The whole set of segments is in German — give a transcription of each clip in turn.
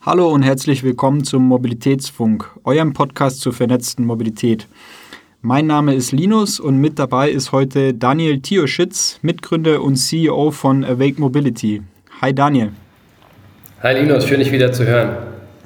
Hallo und herzlich willkommen zum Mobilitätsfunk, eurem Podcast zur vernetzten Mobilität. Mein Name ist Linus und mit dabei ist heute Daniel Tioschitz, Mitgründer und CEO von Awake Mobility. Hi Daniel. Hi Linus, schön dich wieder zu hören.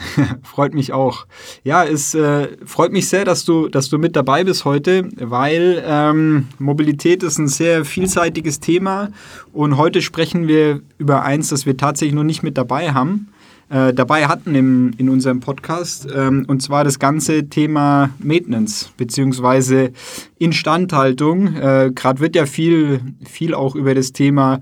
freut mich auch. Ja, es äh, freut mich sehr, dass du, dass du mit dabei bist heute, weil ähm, Mobilität ist ein sehr vielseitiges Thema und heute sprechen wir über eins, das wir tatsächlich noch nicht mit dabei haben. Äh, dabei hatten im, in unserem Podcast, ähm, und zwar das ganze Thema Maintenance beziehungsweise Instandhaltung. Äh, Gerade wird ja viel, viel auch über das Thema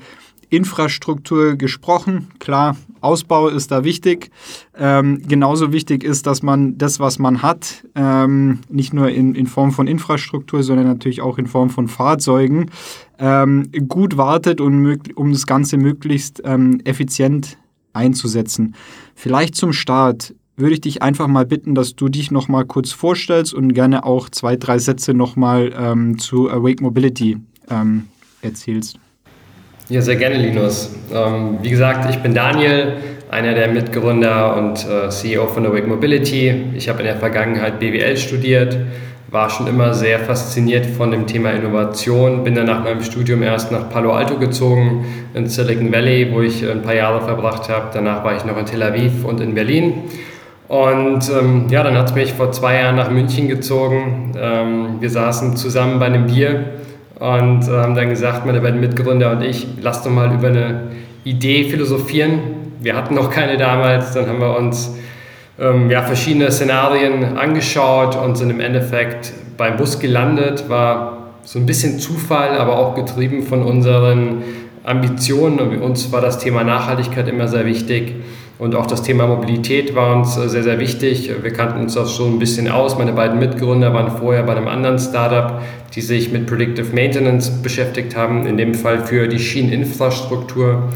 Infrastruktur gesprochen. Klar, Ausbau ist da wichtig. Ähm, genauso wichtig ist, dass man das, was man hat, ähm, nicht nur in, in Form von Infrastruktur, sondern natürlich auch in Form von Fahrzeugen, ähm, gut wartet und um das Ganze möglichst ähm, effizient einzusetzen. Vielleicht zum Start würde ich dich einfach mal bitten, dass du dich noch mal kurz vorstellst und gerne auch zwei, drei Sätze noch mal ähm, zu Awake Mobility ähm, erzählst. Ja, sehr gerne, Linus. Ähm, wie gesagt, ich bin Daniel, einer der Mitgründer und äh, CEO von Awake Mobility. Ich habe in der Vergangenheit BWL studiert, war schon immer sehr fasziniert von dem Thema Innovation, bin dann nach meinem Studium erst nach Palo Alto gezogen, in Silicon Valley, wo ich ein paar Jahre verbracht habe. Danach war ich noch in Tel Aviv und in Berlin. Und ähm, ja, dann hat es mich vor zwei Jahren nach München gezogen. Ähm, wir saßen zusammen bei einem Bier und äh, haben dann gesagt, meine beiden Mitgründer und ich, lasst doch mal über eine Idee philosophieren. Wir hatten noch keine damals, dann haben wir uns ähm, ja, verschiedene Szenarien angeschaut und sind im Endeffekt beim Bus gelandet. War so ein bisschen Zufall, aber auch getrieben von unseren Ambitionen. Und uns war das Thema Nachhaltigkeit immer sehr wichtig. Und auch das Thema Mobilität war uns äh, sehr, sehr wichtig. Wir kannten uns das schon ein bisschen aus. Meine beiden Mitgründer waren vorher bei einem anderen Startup, die sich mit Predictive Maintenance beschäftigt haben, in dem Fall für die Schieneninfrastruktur.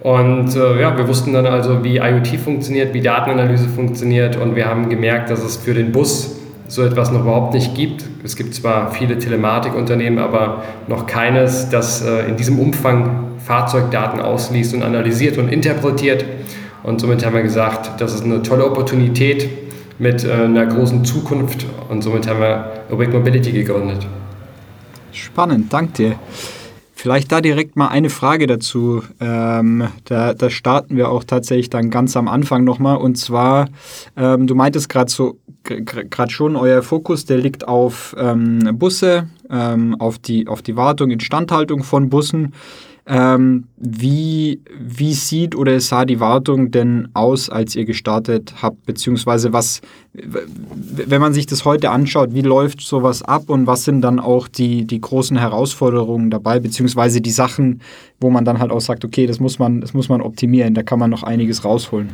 Und äh, ja, wir wussten dann also, wie IoT funktioniert, wie Datenanalyse funktioniert und wir haben gemerkt, dass es für den Bus so etwas noch überhaupt nicht gibt. Es gibt zwar viele Telematikunternehmen, aber noch keines, das äh, in diesem Umfang Fahrzeugdaten ausliest und analysiert und interpretiert. Und somit haben wir gesagt, das ist eine tolle Opportunität mit äh, einer großen Zukunft und somit haben wir Awake Mobility gegründet. Spannend, danke dir. Vielleicht da direkt mal eine Frage dazu. Ähm, da, da, starten wir auch tatsächlich dann ganz am Anfang nochmal. Und zwar, ähm, du meintest gerade so, gerade schon, euer Fokus, der liegt auf ähm, Busse, ähm, auf, die, auf die Wartung, Instandhaltung von Bussen. Ähm, wie, wie sieht oder sah die Wartung denn aus, als ihr gestartet habt? Beziehungsweise was, wenn man sich das heute anschaut, wie läuft sowas ab und was sind dann auch die, die großen Herausforderungen dabei, beziehungsweise die Sachen, wo man dann halt auch sagt, okay, das muss man, das muss man optimieren, da kann man noch einiges rausholen.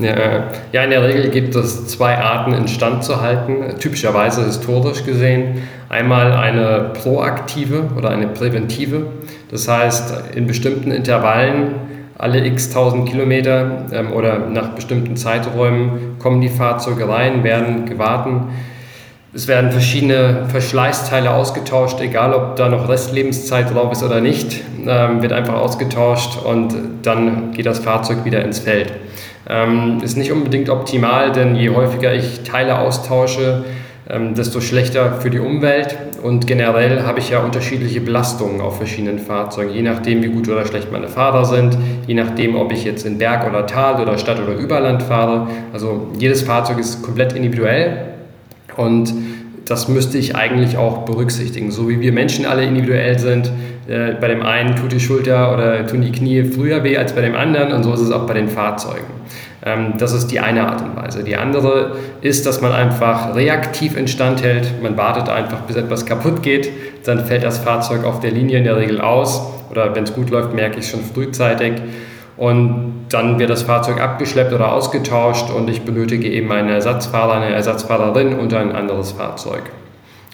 Ja, ja, in der Regel gibt es zwei Arten instand zu halten, typischerweise historisch gesehen. Einmal eine proaktive oder eine präventive. Das heißt, in bestimmten Intervallen, alle x tausend Kilometer ähm, oder nach bestimmten Zeiträumen kommen die Fahrzeuge rein, werden gewartet. Es werden verschiedene Verschleißteile ausgetauscht, egal ob da noch Restlebenszeit drauf ist oder nicht, ähm, wird einfach ausgetauscht und dann geht das Fahrzeug wieder ins Feld. Ähm, ist nicht unbedingt optimal, denn je häufiger ich Teile austausche, ähm, desto schlechter für die Umwelt. Und generell habe ich ja unterschiedliche Belastungen auf verschiedenen Fahrzeugen, je nachdem, wie gut oder schlecht meine Fahrer sind, je nachdem, ob ich jetzt in Berg oder Tal oder Stadt oder Überland fahre. Also jedes Fahrzeug ist komplett individuell und das müsste ich eigentlich auch berücksichtigen. So wie wir Menschen alle individuell sind, äh, bei dem einen tut die Schulter oder tun die Knie früher weh als bei dem anderen und so ist es auch bei den Fahrzeugen. Ähm, das ist die eine Art und Weise. Die andere ist, dass man einfach reaktiv instand hält. Man wartet einfach, bis etwas kaputt geht. Dann fällt das Fahrzeug auf der Linie in der Regel aus. Oder wenn es gut läuft, merke ich es schon frühzeitig. Und dann wird das Fahrzeug abgeschleppt oder ausgetauscht und ich benötige eben einen Ersatzfahrer, eine Ersatzfahrerin und ein anderes Fahrzeug.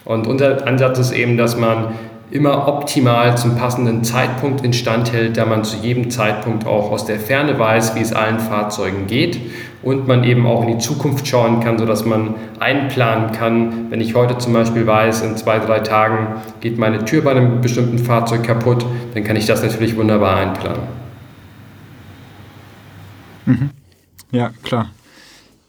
Und unser Ansatz ist eben, dass man immer optimal zum passenden Zeitpunkt instand hält, da man zu jedem Zeitpunkt auch aus der Ferne weiß, wie es allen Fahrzeugen geht und man eben auch in die Zukunft schauen kann, sodass man einplanen kann. Wenn ich heute zum Beispiel weiß, in zwei, drei Tagen geht meine Tür bei einem bestimmten Fahrzeug kaputt, dann kann ich das natürlich wunderbar einplanen. Mhm. Ja, klar.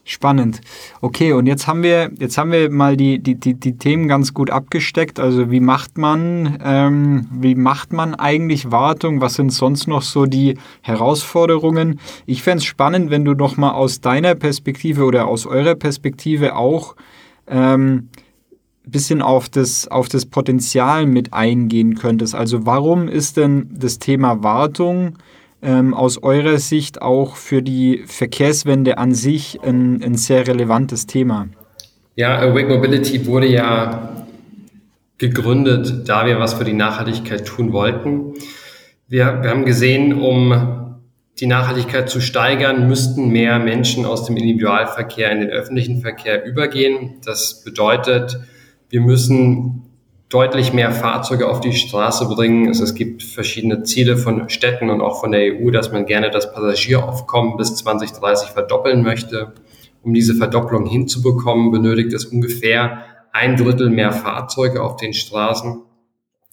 Spannend. Okay, und jetzt haben wir, jetzt haben wir mal die, die, die, die Themen ganz gut abgesteckt. Also wie macht man, ähm, wie macht man eigentlich Wartung? Was sind sonst noch so die Herausforderungen? Ich fände es spannend, wenn du noch mal aus deiner Perspektive oder aus eurer Perspektive auch ähm, bisschen auf das, auf das Potenzial mit eingehen könntest. Also warum ist denn das Thema Wartung ähm, aus eurer Sicht auch für die Verkehrswende an sich ein, ein sehr relevantes Thema? Ja, Awake Mobility wurde ja gegründet, da wir was für die Nachhaltigkeit tun wollten. Wir, wir haben gesehen, um die Nachhaltigkeit zu steigern, müssten mehr Menschen aus dem Individualverkehr in den öffentlichen Verkehr übergehen. Das bedeutet, wir müssen deutlich mehr Fahrzeuge auf die Straße bringen. Also es gibt verschiedene Ziele von Städten und auch von der EU, dass man gerne das Passagieraufkommen bis 2030 verdoppeln möchte. Um diese Verdopplung hinzubekommen, benötigt es ungefähr ein Drittel mehr Fahrzeuge auf den Straßen.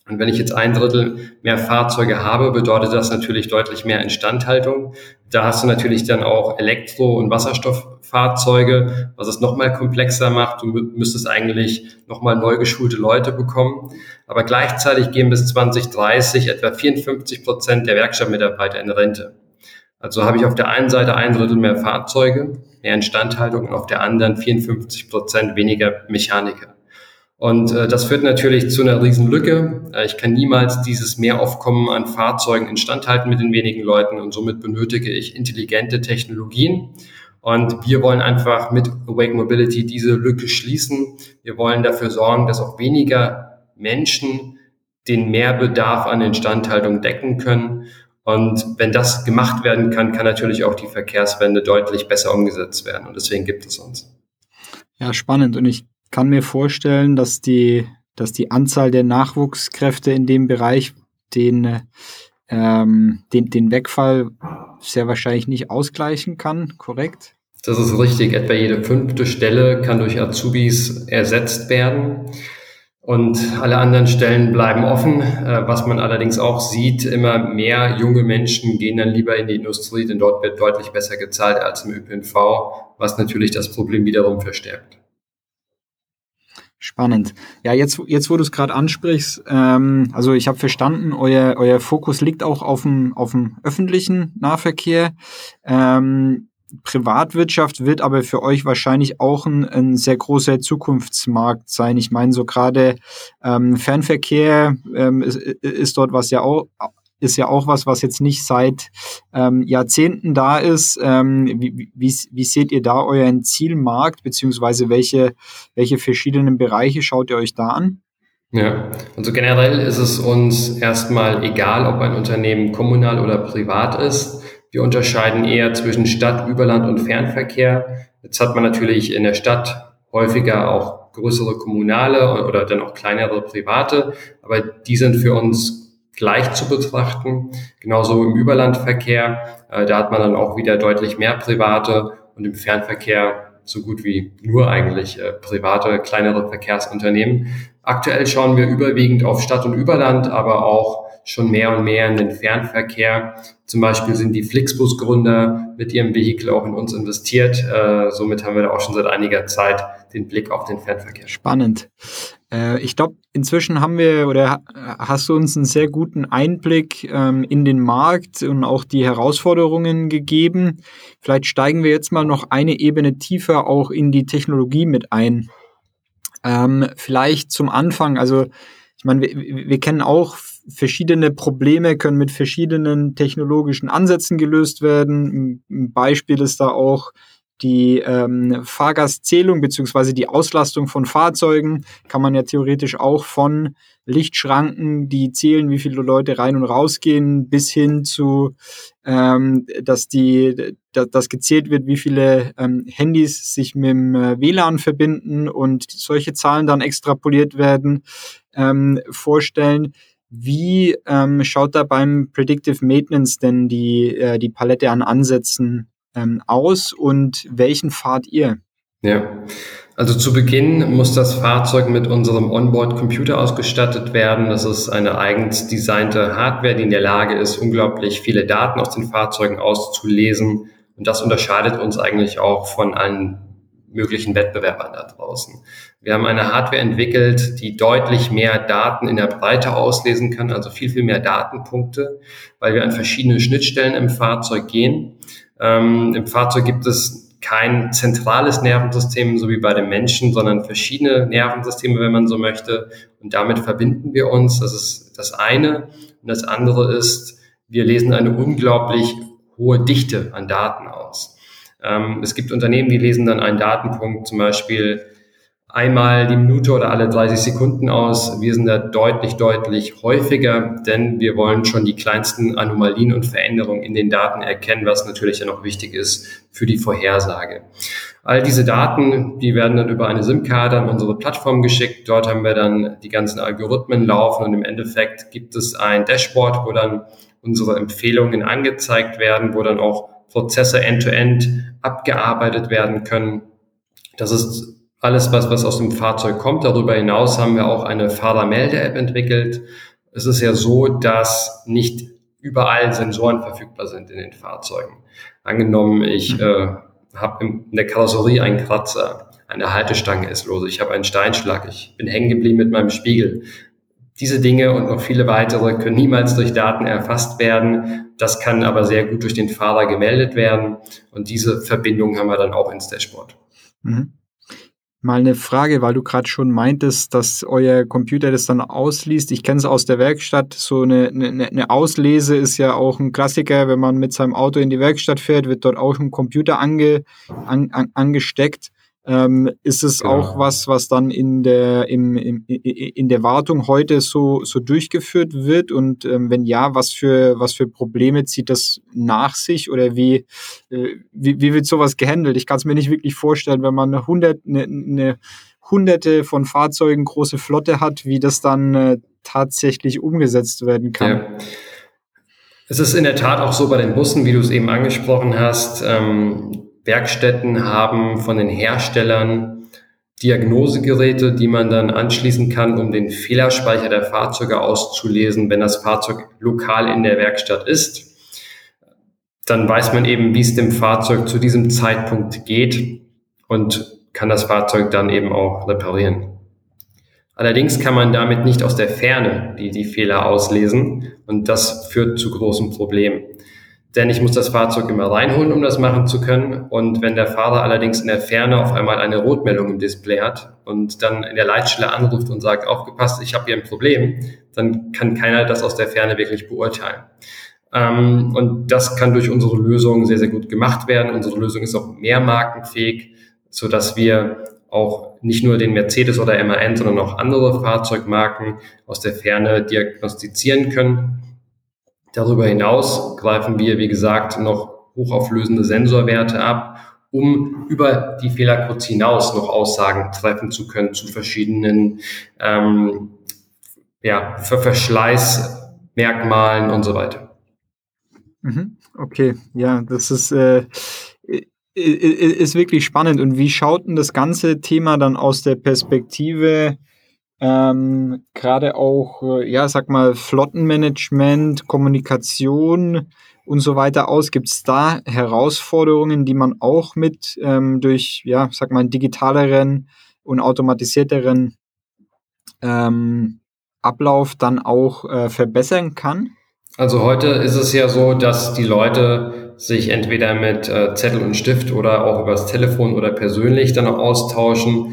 Und wenn ich jetzt ein Drittel mehr Fahrzeuge habe, bedeutet das natürlich deutlich mehr Instandhaltung. Da hast du natürlich dann auch Elektro- und Wasserstofffahrzeuge, was es nochmal komplexer macht. Du müsstest eigentlich nochmal neu geschulte Leute bekommen. Aber gleichzeitig gehen bis 2030 etwa 54 Prozent der Werkstattmitarbeiter in Rente. Also habe ich auf der einen Seite ein Drittel mehr Fahrzeuge, mehr Instandhaltung und auf der anderen 54 Prozent weniger Mechaniker. Und äh, das führt natürlich zu einer riesen Lücke. Äh, ich kann niemals dieses Mehraufkommen an Fahrzeugen instandhalten mit den wenigen Leuten und somit benötige ich intelligente Technologien. Und wir wollen einfach mit Awake Mobility diese Lücke schließen. Wir wollen dafür sorgen, dass auch weniger Menschen den Mehrbedarf an Instandhaltung decken können. Und wenn das gemacht werden kann, kann natürlich auch die Verkehrswende deutlich besser umgesetzt werden. Und deswegen gibt es uns. Ja, spannend. Und ich kann mir vorstellen, dass die, dass die Anzahl der Nachwuchskräfte in dem Bereich den, ähm, den, den Wegfall sehr wahrscheinlich nicht ausgleichen kann, korrekt? Das ist richtig. Etwa jede fünfte Stelle kann durch Azubis ersetzt werden. Und alle anderen Stellen bleiben offen. Äh, was man allerdings auch sieht, immer mehr junge Menschen gehen dann lieber in die Industrie, denn dort wird deutlich besser gezahlt als im ÖPNV, was natürlich das Problem wiederum verstärkt. Spannend. Ja, jetzt, jetzt wo du es gerade ansprichst, ähm, also ich habe verstanden, euer, euer Fokus liegt auch auf dem, auf dem öffentlichen Nahverkehr. Ähm, Privatwirtschaft wird aber für euch wahrscheinlich auch ein, ein sehr großer Zukunftsmarkt sein. Ich meine, so gerade ähm, Fernverkehr ähm, ist, ist dort was ja auch ist ja auch was, was jetzt nicht seit ähm, Jahrzehnten da ist. Ähm, wie, wie, wie seht ihr da euren Zielmarkt, beziehungsweise welche, welche verschiedenen Bereiche schaut ihr euch da an? Ja, also generell ist es uns erstmal egal, ob ein Unternehmen kommunal oder privat ist. Wir unterscheiden eher zwischen Stadt, Überland und Fernverkehr. Jetzt hat man natürlich in der Stadt häufiger auch größere kommunale oder dann auch kleinere private, aber die sind für uns gleich zu betrachten. Genauso im Überlandverkehr, äh, da hat man dann auch wieder deutlich mehr private und im Fernverkehr so gut wie nur eigentlich äh, private, kleinere Verkehrsunternehmen. Aktuell schauen wir überwiegend auf Stadt und Überland, aber auch schon mehr und mehr in den Fernverkehr. Zum Beispiel sind die Flixbus-Gründer mit ihrem Vehikel auch in uns investiert. Äh, somit haben wir da auch schon seit einiger Zeit den Blick auf den Fernverkehr. Spannend. Äh, ich glaube, inzwischen haben wir oder hast du uns einen sehr guten Einblick ähm, in den Markt und auch die Herausforderungen gegeben. Vielleicht steigen wir jetzt mal noch eine Ebene tiefer auch in die Technologie mit ein. Ähm, vielleicht zum Anfang, also ich meine, wir, wir kennen auch verschiedene Probleme können mit verschiedenen technologischen Ansätzen gelöst werden. Ein Beispiel ist da auch die ähm, Fahrgastzählung beziehungsweise die Auslastung von Fahrzeugen kann man ja theoretisch auch von Lichtschranken, die zählen, wie viele Leute rein und rausgehen, bis hin zu, ähm, dass die, dass, gezählt wird, wie viele ähm, Handys sich mit dem äh, WLAN verbinden und solche Zahlen dann extrapoliert werden, ähm, vorstellen. Wie ähm, schaut da beim Predictive Maintenance denn die, äh, die Palette an Ansätzen ähm, aus und welchen fahrt ihr? Ja, also zu Beginn muss das Fahrzeug mit unserem Onboard-Computer ausgestattet werden. Das ist eine eigens designte Hardware, die in der Lage ist, unglaublich viele Daten aus den Fahrzeugen auszulesen Und das unterscheidet uns eigentlich auch von allen möglichen Wettbewerbern da draußen. Wir haben eine Hardware entwickelt, die deutlich mehr Daten in der Breite auslesen kann, also viel, viel mehr Datenpunkte, weil wir an verschiedene Schnittstellen im Fahrzeug gehen. Ähm, Im Fahrzeug gibt es kein zentrales Nervensystem, so wie bei den Menschen, sondern verschiedene Nervensysteme, wenn man so möchte. Und damit verbinden wir uns. Das ist das eine. Und das andere ist, wir lesen eine unglaublich hohe Dichte an Daten aus. Ähm, es gibt Unternehmen, die lesen dann einen Datenpunkt zum Beispiel einmal die Minute oder alle 30 Sekunden aus. Wir sind da deutlich, deutlich häufiger, denn wir wollen schon die kleinsten Anomalien und Veränderungen in den Daten erkennen, was natürlich dann auch wichtig ist für die Vorhersage. All diese Daten, die werden dann über eine SIM-Karte an unsere Plattform geschickt. Dort haben wir dann die ganzen Algorithmen laufen und im Endeffekt gibt es ein Dashboard, wo dann unsere Empfehlungen angezeigt werden, wo dann auch Prozesse end-to-end -End abgearbeitet werden können. Das ist alles, was, was aus dem Fahrzeug kommt. Darüber hinaus haben wir auch eine Fahrermelde-App entwickelt. Es ist ja so, dass nicht überall Sensoren verfügbar sind in den Fahrzeugen. Angenommen, ich mhm. äh, habe in der Karosserie einen Kratzer, eine Haltestange ist los, ich habe einen Steinschlag, ich bin hängen geblieben mit meinem Spiegel. Diese Dinge und noch viele weitere können niemals durch Daten erfasst werden. Das kann aber sehr gut durch den Fahrer gemeldet werden. Und diese Verbindung haben wir dann auch ins Dashboard. Mhm. Mal eine Frage, weil du gerade schon meintest, dass euer Computer das dann ausliest. Ich kenne es aus der Werkstatt. So eine, eine, eine, Auslese ist ja auch ein Klassiker. Wenn man mit seinem Auto in die Werkstatt fährt, wird dort auch ein Computer ange, an, an, angesteckt. Ähm, ist es genau. auch was, was dann in der, im, im, in der Wartung heute so, so durchgeführt wird? Und ähm, wenn ja, was für, was für Probleme zieht das nach sich oder wie, äh, wie, wie wird sowas gehandelt? Ich kann es mir nicht wirklich vorstellen, wenn man eine, hundert, eine, eine hunderte von Fahrzeugen große Flotte hat, wie das dann äh, tatsächlich umgesetzt werden kann. Ja. Es ist in der Tat auch so bei den Bussen, wie du es eben angesprochen hast. Ähm, Werkstätten haben von den Herstellern Diagnosegeräte, die man dann anschließen kann, um den Fehlerspeicher der Fahrzeuge auszulesen, wenn das Fahrzeug lokal in der Werkstatt ist. Dann weiß man eben, wie es dem Fahrzeug zu diesem Zeitpunkt geht und kann das Fahrzeug dann eben auch reparieren. Allerdings kann man damit nicht aus der Ferne die, die Fehler auslesen und das führt zu großen Problemen denn ich muss das Fahrzeug immer reinholen, um das machen zu können. Und wenn der Fahrer allerdings in der Ferne auf einmal eine Rotmeldung im Display hat und dann in der Leitstelle anruft und sagt, aufgepasst, ich habe hier ein Problem, dann kann keiner das aus der Ferne wirklich beurteilen. Ähm, und das kann durch unsere Lösung sehr, sehr gut gemacht werden. Unsere Lösung ist auch mehrmarkenfähig, so dass wir auch nicht nur den Mercedes oder MAN, sondern auch andere Fahrzeugmarken aus der Ferne diagnostizieren können Darüber hinaus greifen wir, wie gesagt, noch hochauflösende Sensorwerte ab, um über die Fehlercodes hinaus noch Aussagen treffen zu können zu verschiedenen ähm, ja, Verschleißmerkmalen und so weiter. Mhm. Okay, ja, das ist, äh, ist wirklich spannend. Und wie schaut denn das ganze Thema dann aus der Perspektive ähm, gerade auch, äh, ja, sag mal, Flottenmanagement, Kommunikation und so weiter aus? Gibt es da Herausforderungen, die man auch mit ähm, durch, ja, sag mal, digitaleren und automatisierteren ähm, Ablauf dann auch äh, verbessern kann? Also heute ist es ja so, dass die Leute sich entweder mit äh, Zettel und Stift oder auch übers Telefon oder persönlich dann auch austauschen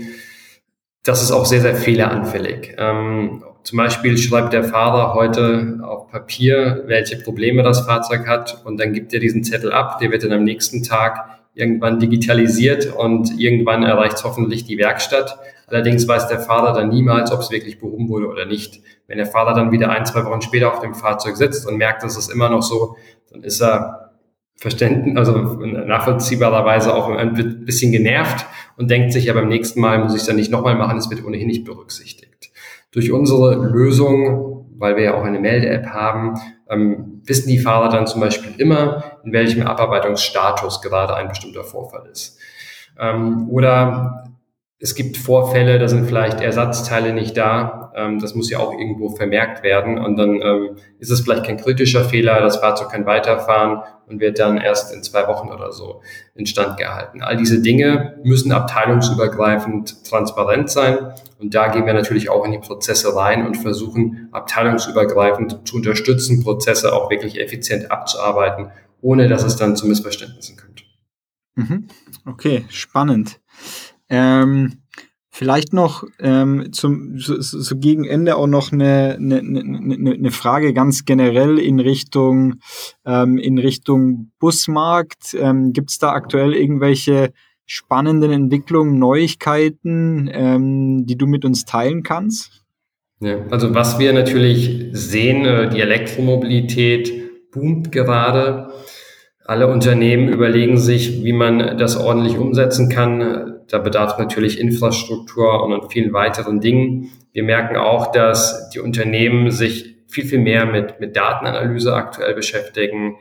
das ist auch sehr, sehr fehleranfällig. Ähm, zum Beispiel schreibt der Fahrer heute auf Papier, welche Probleme das Fahrzeug hat und dann gibt er diesen Zettel ab. Der wird dann am nächsten Tag irgendwann digitalisiert und irgendwann erreicht es hoffentlich die Werkstatt. Allerdings weiß der Fahrer dann niemals, ob es wirklich behoben wurde oder nicht. Wenn der Fahrer dann wieder ein, zwei Wochen später auf dem Fahrzeug sitzt und merkt, dass es immer noch so, dann ist er Verständnis, also nachvollziehbarerweise auch ein bisschen genervt und denkt sich ja beim nächsten Mal muss ich es dann nicht nochmal machen, es wird ohnehin nicht berücksichtigt. Durch unsere Lösung, weil wir ja auch eine Melde-App haben, ähm, wissen die Fahrer dann zum Beispiel immer, in welchem Abarbeitungsstatus gerade ein bestimmter Vorfall ist. Ähm, oder es gibt Vorfälle, da sind vielleicht Ersatzteile nicht da. Ähm, das muss ja auch irgendwo vermerkt werden. Und dann ähm, ist es vielleicht kein kritischer Fehler, das Fahrzeug kann weiterfahren und wird dann erst in zwei Wochen oder so instand gehalten. All diese Dinge müssen abteilungsübergreifend transparent sein. Und da gehen wir natürlich auch in die Prozesse rein und versuchen abteilungsübergreifend zu unterstützen, Prozesse auch wirklich effizient abzuarbeiten, ohne dass es dann zu Missverständnissen kommt. Mhm. Okay, spannend. Ähm, vielleicht noch ähm, zum so, so gegen Ende auch noch eine, eine, eine, eine Frage ganz generell in Richtung ähm, in Richtung Busmarkt. Ähm, Gibt es da aktuell irgendwelche spannenden Entwicklungen, Neuigkeiten, ähm, die du mit uns teilen kannst? Ja, also was wir natürlich sehen, äh, die Elektromobilität boomt gerade. Alle Unternehmen überlegen sich, wie man das ordentlich umsetzen kann da bedarf natürlich Infrastruktur und an vielen weiteren Dingen. Wir merken auch, dass die Unternehmen sich viel, viel mehr mit, mit Datenanalyse aktuell beschäftigen.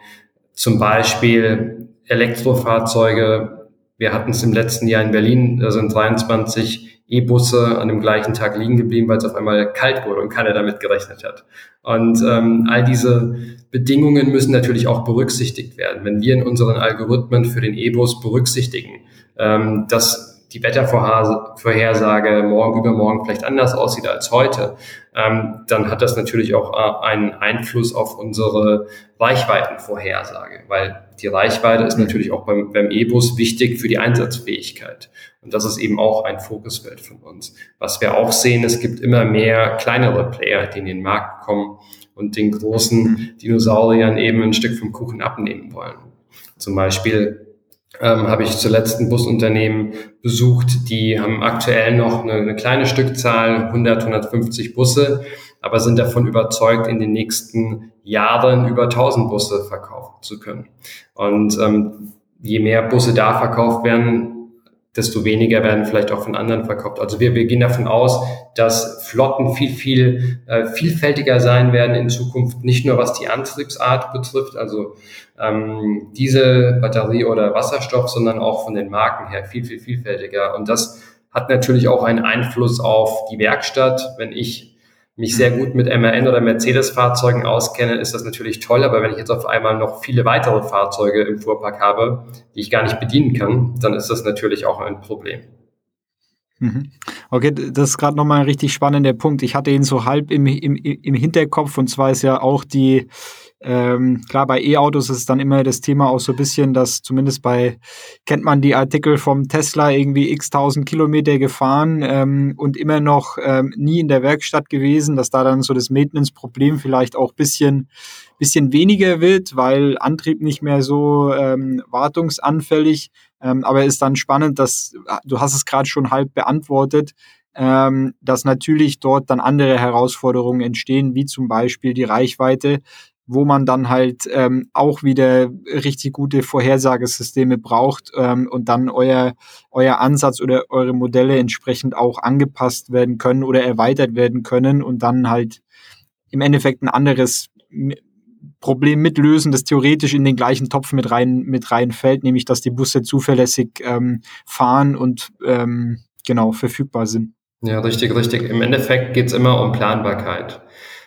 Zum Beispiel Elektrofahrzeuge. Wir hatten es im letzten Jahr in Berlin, da sind 23 E-Busse an dem gleichen Tag liegen geblieben, weil es auf einmal kalt wurde und keiner damit gerechnet hat. Und ähm, all diese Bedingungen müssen natürlich auch berücksichtigt werden. Wenn wir in unseren Algorithmen für den E-Bus berücksichtigen, ähm, dass die Wettervorhersage morgen, übermorgen vielleicht anders aussieht als heute, ähm, dann hat das natürlich auch äh, einen Einfluss auf unsere Reichweitenvorhersage, weil die Reichweite ist natürlich auch beim, beim E-Bus wichtig für die Einsatzfähigkeit. Und das ist eben auch ein Fokusfeld von uns. Was wir auch sehen, es gibt immer mehr kleinere Player, die in den Markt kommen und den großen Dinosauriern eben ein Stück vom Kuchen abnehmen wollen. Zum Beispiel ähm, habe ich zuletzt ein Busunternehmen besucht, die haben aktuell noch eine, eine, kleine Stückzahl, 100, 150 Busse, aber sind davon überzeugt, in den nächsten Jahren über 1000 Busse verkaufen zu können. Und ähm, je mehr Busse da verkauft werden, desto weniger werden vielleicht auch von anderen verkauft. Also wir, wir gehen davon aus, dass Flotten viel, viel äh, vielfältiger sein werden in Zukunft, nicht nur was die Antriebsart betrifft, also ähm, Diesel, Batterie oder Wasserstoff, sondern auch von den Marken her viel, viel vielfältiger. Und das hat natürlich auch einen Einfluss auf die Werkstatt. Wenn ich mich sehr gut mit MRN oder Mercedes-Fahrzeugen auskenne, ist das natürlich toll. Aber wenn ich jetzt auf einmal noch viele weitere Fahrzeuge im Fuhrpark habe, die ich gar nicht bedienen kann, dann ist das natürlich auch ein Problem. Mhm. Okay, das ist gerade nochmal ein richtig spannender Punkt. Ich hatte ihn so halb im, im, im Hinterkopf und zwar ist ja auch die, ähm, klar, bei E-Autos ist dann immer das Thema auch so ein bisschen, dass zumindest bei, kennt man die Artikel vom Tesla irgendwie x tausend Kilometer gefahren ähm, und immer noch ähm, nie in der Werkstatt gewesen, dass da dann so das Maintenance-Problem vielleicht auch bisschen, bisschen weniger wird, weil Antrieb nicht mehr so ähm, wartungsanfällig. Ähm, aber ist dann spannend, dass, du hast es gerade schon halb beantwortet, ähm, dass natürlich dort dann andere Herausforderungen entstehen, wie zum Beispiel die Reichweite, wo man dann halt ähm, auch wieder richtig gute Vorhersagesysteme braucht ähm, und dann euer, euer Ansatz oder eure Modelle entsprechend auch angepasst werden können oder erweitert werden können und dann halt im Endeffekt ein anderes Problem mitlösen, das theoretisch in den gleichen Topf mit rein mit reinfällt, nämlich dass die Busse zuverlässig ähm, fahren und ähm, genau verfügbar sind. Ja, richtig, richtig. Im Endeffekt geht's immer um Planbarkeit.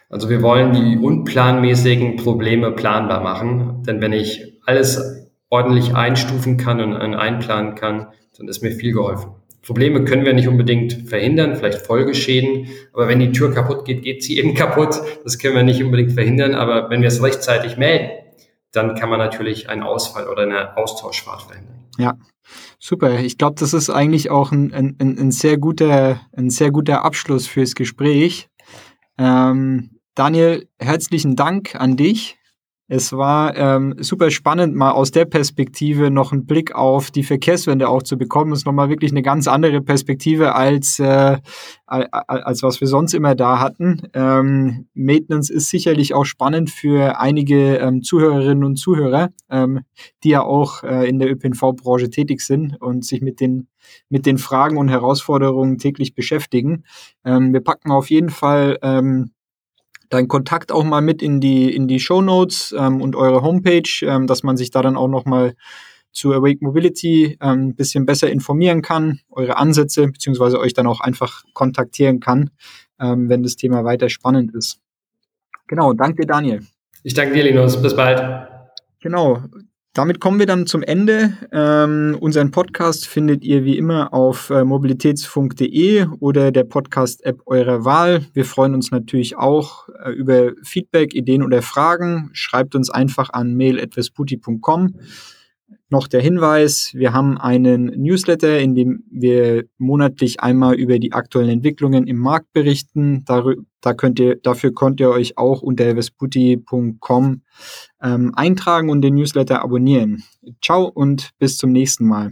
Also wir wollen die unplanmäßigen Probleme planbar machen, denn wenn ich alles ordentlich einstufen kann und einplanen kann, dann ist mir viel geholfen. Probleme können wir nicht unbedingt verhindern, vielleicht Folgeschäden, aber wenn die Tür kaputt geht, geht sie eben kaputt. Das können wir nicht unbedingt verhindern, aber wenn wir es rechtzeitig melden, dann kann man natürlich einen Ausfall oder eine Austauschfahrt verhindern. Ja, super. Ich glaube, das ist eigentlich auch ein, ein, ein, sehr guter, ein sehr guter Abschluss fürs Gespräch. Ähm, Daniel, herzlichen Dank an dich. Es war ähm, super spannend, mal aus der Perspektive noch einen Blick auf die Verkehrswende auch zu bekommen. Das ist nochmal wirklich eine ganz andere Perspektive als, äh, als was wir sonst immer da hatten. Ähm, Maintenance ist sicherlich auch spannend für einige ähm, Zuhörerinnen und Zuhörer, ähm, die ja auch äh, in der ÖPNV-Branche tätig sind und sich mit den, mit den Fragen und Herausforderungen täglich beschäftigen. Ähm, wir packen auf jeden Fall ähm, deinen Kontakt auch mal mit in die, in die Show Notes ähm, und eure Homepage, ähm, dass man sich da dann auch noch mal zu Awake Mobility ein ähm, bisschen besser informieren kann, eure Ansätze, beziehungsweise euch dann auch einfach kontaktieren kann, ähm, wenn das Thema weiter spannend ist. Genau, danke dir, Daniel. Ich danke dir, Linus. Bis bald. Genau. Damit kommen wir dann zum Ende. Ähm, unseren Podcast findet ihr wie immer auf äh, mobilitätsfunk.de oder der Podcast-App eurer Wahl. Wir freuen uns natürlich auch äh, über Feedback, Ideen oder Fragen. Schreibt uns einfach an mail.vesputi.com. Noch der Hinweis, wir haben einen Newsletter, in dem wir monatlich einmal über die aktuellen Entwicklungen im Markt berichten. Da, könnt ihr, dafür könnt ihr euch auch unter vesputi.com ähm, eintragen und den Newsletter abonnieren. Ciao und bis zum nächsten Mal.